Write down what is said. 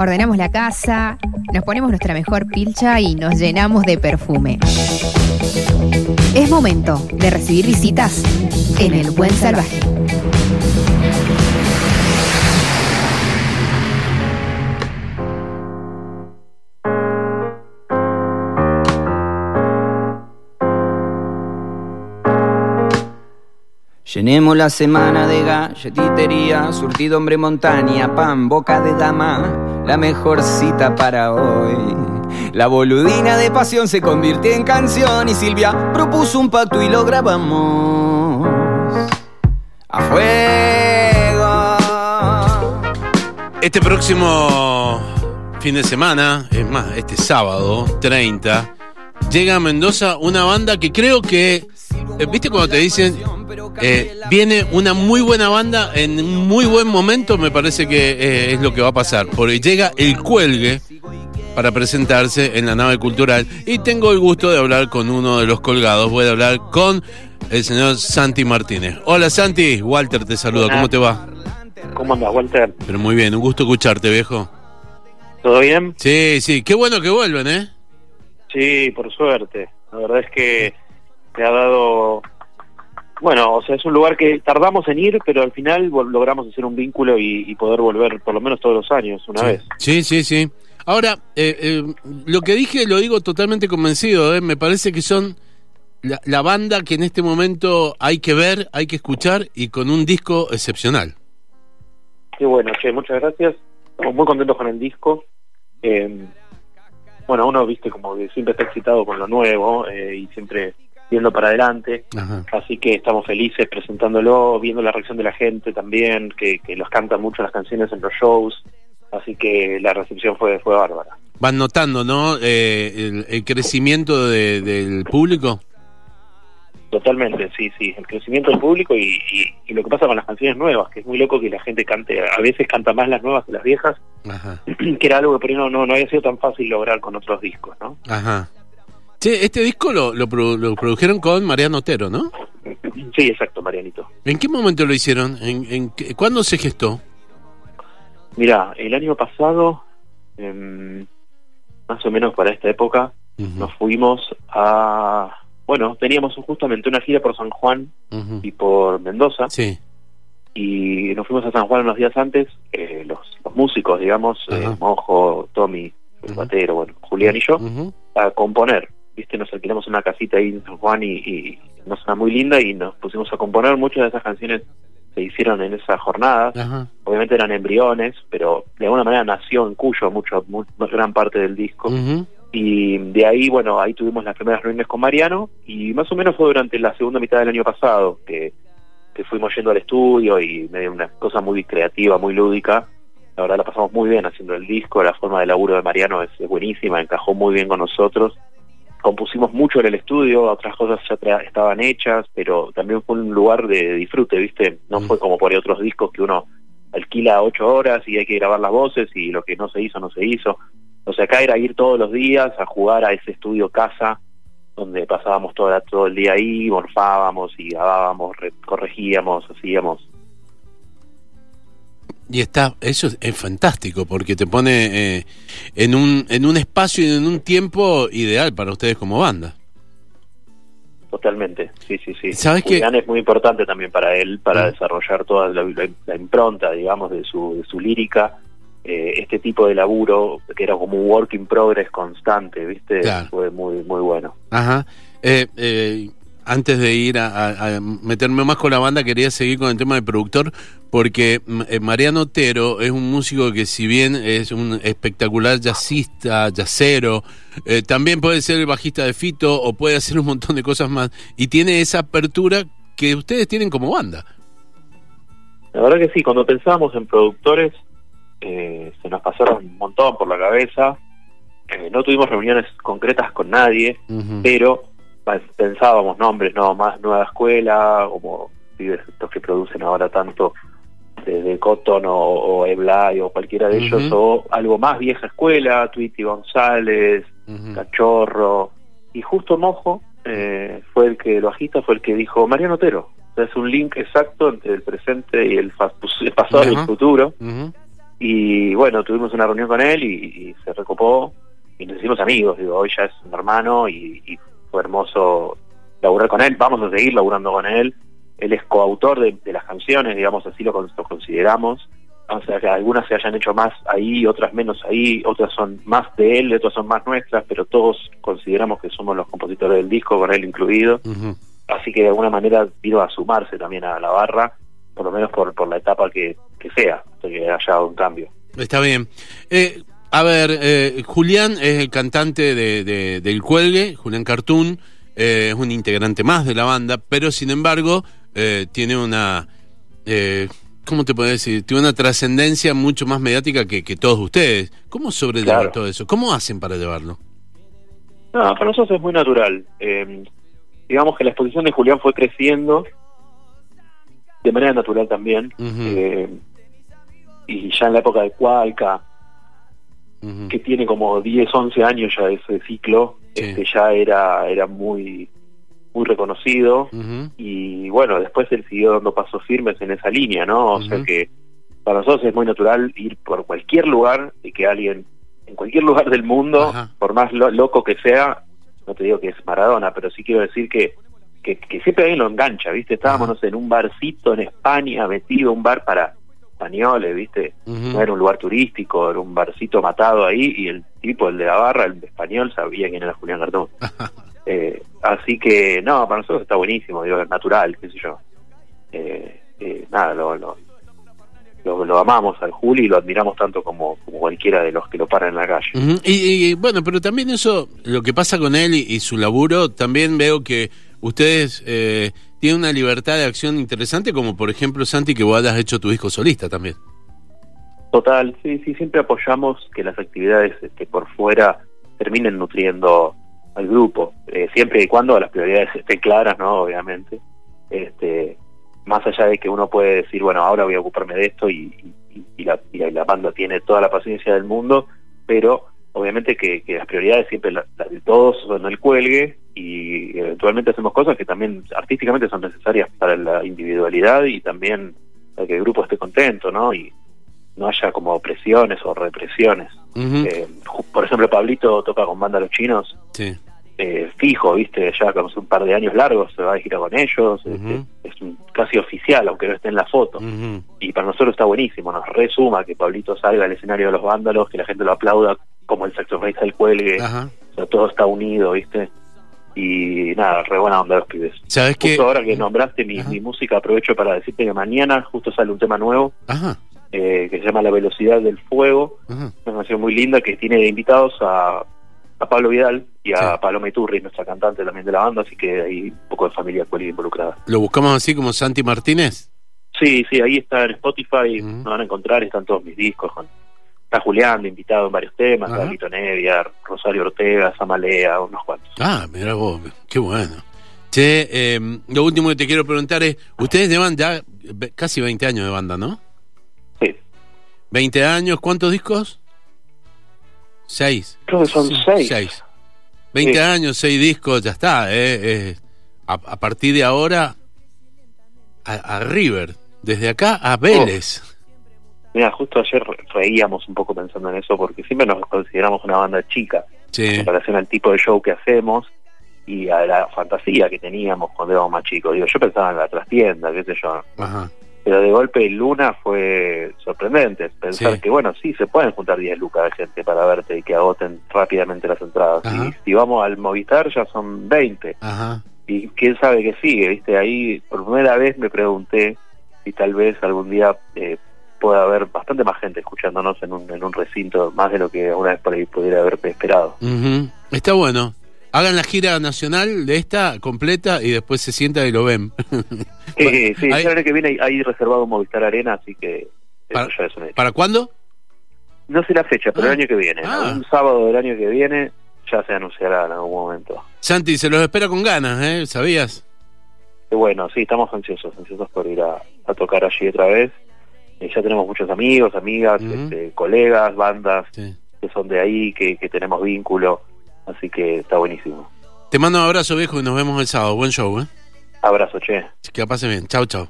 ordenamos la casa, nos ponemos nuestra mejor pilcha y nos llenamos de perfume. Es momento de recibir visitas en el Buen Salvaje. Llenemos la semana de galletitería, surtido hombre montaña, pan, boca de dama, la mejor cita para hoy. La boludina de pasión se convirtió en canción y Silvia propuso un pacto y lo grabamos. A fuego. Este próximo fin de semana, es más, este sábado 30, llega a Mendoza una banda que creo que, ¿viste cuando te dicen, eh, viene una muy buena banda en un muy buen momento? Me parece que eh, es lo que va a pasar, porque llega el cuelgue para presentarse en la nave cultural y tengo el gusto de hablar con uno de los colgados, voy a hablar con el señor Santi Martínez. Hola Santi, Walter te saluda, ¿cómo te va? ¿Cómo andas, Walter? Pero muy bien, un gusto escucharte, viejo. ¿Todo bien? Sí, sí, qué bueno que vuelven, ¿eh? Sí, por suerte. La verdad es que te ha dado... Bueno, o sea, es un lugar que tardamos en ir, pero al final logramos hacer un vínculo y, y poder volver por lo menos todos los años, una vez. Sí, sí, sí. Ahora, eh, eh, lo que dije lo digo totalmente convencido, ¿eh? me parece que son la, la banda que en este momento hay que ver, hay que escuchar y con un disco excepcional. Qué bueno, che, muchas gracias. Estamos muy contentos con el disco. Eh, bueno, uno, viste, como que siempre está excitado con lo nuevo eh, y siempre viendo para adelante. Ajá. Así que estamos felices presentándolo, viendo la reacción de la gente también, que, que los cantan mucho las canciones en los shows. Así que la recepción fue, fue bárbara. Van notando, ¿no? Eh, el, el crecimiento de- del público. Totalmente, sí, sí. El crecimiento del público y, y, y lo que pasa con las canciones nuevas, que es muy loco que la gente cante, a veces canta más las nuevas que las viejas, Ajá. que era algo que por ahí no, no, no había sido tan fácil lograr con otros discos, ¿no? Ajá. Che, este disco lo, lo, produ- lo produjeron con Mariano Otero, ¿no? Sí, exacto, Marianito. ¿En qué momento lo hicieron? ¿En, en qué- ¿Cuándo se gestó? Mira, el año pasado, em, más o menos para esta época, nos fuimos a... Bueno, teníamos justamente una gira por San Juan y por Mendoza, Sí. y nos fuimos a San Juan unos días antes, eh, los, los músicos, digamos, eh, Ajá. Mojo, Tommy, el batero, bueno, Julián y yo, a componer. Viste, nos alquilamos una casita ahí en San Juan y, y una zona muy linda y nos pusimos a componer. Muchas de esas canciones se hicieron en esa jornada. Ajá. Obviamente eran embriones, pero de alguna manera nació en Cuyo mucho, mu- gran parte del disco. Y de ahí, bueno, ahí tuvimos las primeras reuniones con Mariano y más o menos fue durante la segunda mitad del año pasado que, que fuimos yendo al estudio y medio una cosa muy creativa, muy lúdica. La verdad la pasamos muy bien haciendo el disco, la forma de laburo de Mariano es, es buenísima, encajó muy bien con nosotros. Compusimos mucho en el estudio, otras cosas ya estaban hechas, pero también fue un lugar de disfrute, ¿viste? No Mm. fue como por ahí otros discos que uno alquila ocho horas y hay que grabar las voces y lo que no se hizo, no se hizo. O sea, acá era ir todos los días a jugar a ese estudio casa, donde pasábamos todo, todo el día ahí, morfábamos y grabábamos, re- corregíamos, hacíamos. Y está, eso es, es fantástico porque te pone eh, en un en un espacio y en un tiempo ideal para ustedes como banda. Totalmente, sí, sí, sí. ¿Sabes? Julián es muy importante también para él, para Mm. desarrollar toda la, la- la impronta, digamos, de su, de su lírica. Eh, este tipo de laburo, que era como un work in progress constante, ¿viste? Claro. Fue muy, muy bueno. Ajá. Eh, eh, antes de ir a, meterme más con la banda, quería seguir con el tema del productor, porque mm, eh, Mariano Otero es un músico que si bien es un espectacular jazzista, jazzero, eh, también puede ser el bajista de Fito o puede hacer un montón de cosas más, y tiene esa apertura que ustedes tienen como banda. La verdad que sí, cuando pensábamos en productores, eh, se nos pasaron un montón por la cabeza. Eh, no tuvimos reuniones concretas con nadie, pero pensábamos nombres, no más nueva escuela, como pibes estos que producen ahora tanto desde Cotton o, o Eblay o cualquiera de ellos, o algo más vieja escuela, Tweety González. Cachorro, y justo Mojo eh, fue el que, el bajista fue el que dijo Mariano Otero. O sea, es un link exacto entre el presente y el, fa- el pasado y el futuro. Y bueno, tuvimos una reunión con él y, y se recopó y nos hicimos amigos. Digo, hoy ya es un hermano y, y fue hermoso laburar con él. Vamos a seguir laburando con él. Él es coautor de, de las canciones, digamos así lo, con- lo consideramos. O sea, que algunas se hayan hecho más ahí, otras menos ahí, otras son más de él, otras son más nuestras, pero todos consideramos que somos los compositores del disco, con él incluido. Así que de alguna manera vino a sumarse también a la barra, por lo menos por, por la etapa que, que sea, hasta que haya un cambio. Está bien. Eh, a ver, eh, Julián es el cantante de, de- del Cuelgue, Julián Cartoon, eh, es un integrante más de la banda, pero sin embargo eh, tiene una, eh, ¿cómo te puedo decir? Tiene una trascendencia mucho más mediática que, que todos ustedes. ¿Cómo sobrellevan Claro. todo eso? ¿Cómo hacen para llevarlo? No, para nosotros es muy natural. Eh, digamos que la exposición de Julián fue creciendo de manera natural también. Eh, y ya en la época de Cualca, Que tiene como 10, 11 años ya ese ciclo, Sí. este ya era, era muy, muy reconocido. Y bueno, después él siguió dando pasos firmes en esa línea, ¿no? O sea que para nosotros es muy natural ir por cualquier lugar y que alguien, en cualquier lugar del mundo, Ajá. por más lo- loco que sea, no te digo que es Maradona, pero sí quiero decir que, que, que siempre alguien lo engancha, ¿viste? Estábamos, no sé, en un barcito en España, metido, un bar para españoles, ¿viste? No era un lugar turístico, era un barcito matado ahí y el tipo, el de la barra, el español, sabía quién era Julián Cartón. Eh, así que, no, para nosotros está buenísimo, digo, es natural, qué sé yo. Eh, eh, nada, lo, lo, lo, lo amamos al Juli y lo admiramos tanto como, como cualquiera de los que lo paran en la calle. Y, y, bueno, pero también eso, lo que pasa con él y, y su laburo, también veo que ustedes tienen una libertad de acción interesante, como por ejemplo, Santi, que vos hayas hecho tu disco solista también. Total, sí, sí, siempre apoyamos que las actividades este, por fuera terminen nutriendo al grupo, eh, siempre y cuando las prioridades estén claras, ¿no? Obviamente. Este, más allá de que uno puede decir, bueno, ahora voy a ocuparme de esto y- y la, y la banda tiene toda la paciencia del mundo, pero obviamente que, que las prioridades siempre las, las de todos son el cuelgue y eventualmente hacemos cosas que también artísticamente son necesarias para la individualidad y también para que el grupo esté contento, ¿no? Y no haya como presiones o represiones. Eh, por ejemplo, Pablito toca con banda Los Chinos, Sí. eh, fijo, viste, ya con un par de años largos se va a gira con ellos, este, es un- casi oficial, aunque no esté en la foto. Y para nosotros está buenísimo, nos resuma que Pablito salga al escenario de los vándalos, que la gente lo aplauda como el saxofonista del cuelgue, Ajá. o sea, todo está unido, viste. Y nada, re buena onda los pibes. ¿Sabes? Justo ahora que nombraste mi, mi música, aprovecho para decirte que mañana justo sale un tema nuevo Ajá. eh, que se llama La velocidad del fuego, Ajá. una canción muy linda que tiene invitados a, a Pablo Vidal y a Sí. Paloma Iturri, nuestra cantante también de la banda, así que hay un poco de familia cuelga involucrada. ¿Lo buscamos así como Santi Martínez? Sí, sí, ahí está en Spotify, nos van a encontrar, están todos mis discos. Con, está Julián de invitado en varios temas, Ajá. está Lito Nevia, Rosario Ortega, Samalea, unos cuantos. Ah, mira vos, qué bueno. Che, eh, lo último que te quiero preguntar es, ustedes llevan ya casi 20 años de banda, ¿no? Sí, 20 años, ¿cuántos discos? Seis. creo que son Sí, seis. Seis. 20 Sí. años, seis discos, ya está. eh, eh. A, a partir de ahora, a, a River. Desde acá a Vélez. Mira, justo ayer re- reíamos un poco pensando en eso, porque siempre nos consideramos una banda chica. Sí. en relación al tipo de show que hacemos y a la fantasía que teníamos cuando éramos más chicos. Digo, yo pensaba en la trastienda, qué sé yo. Ajá. Pero de golpe Luna fue sorprendente. Pensar Sí. que, bueno, sí, se pueden juntar 10 lucas de gente para verte y que agoten rápidamente las entradas. Y si vamos al Movistar ya son 20. Ajá. Y quién sabe qué sigue, ¿viste? Ahí por primera vez me pregunté si tal vez algún día eh, pueda haber bastante más gente escuchándonos en un, en un recinto, más de lo que alguna vez por ahí pudiera haber esperado. Está bueno. Hagan la gira nacional de esta completa y después se sientan y lo ven. Sí, sí, año que viene hay, hay reservado Movistar Arena, así que eso Para- ya es un hecho. ¿Para cuándo? No sé la fecha, pero Ah. el año que viene, Ah. un sábado del año que viene ya se anunciará en algún momento. Santi, se los espera con ganas, ¿eh? ¿Sabías? Bueno, sí, estamos ansiosos, ansiosos por ir a, a tocar allí otra vez. Y ya tenemos muchos amigos, amigas, este, colegas, bandas Sí. que son de ahí, que, que tenemos vínculo, así que está buenísimo. Te mando un abrazo viejo y nos vemos el sábado. Buen show, ¿eh? Abrazo, che. Que pase bien. Chau, chau.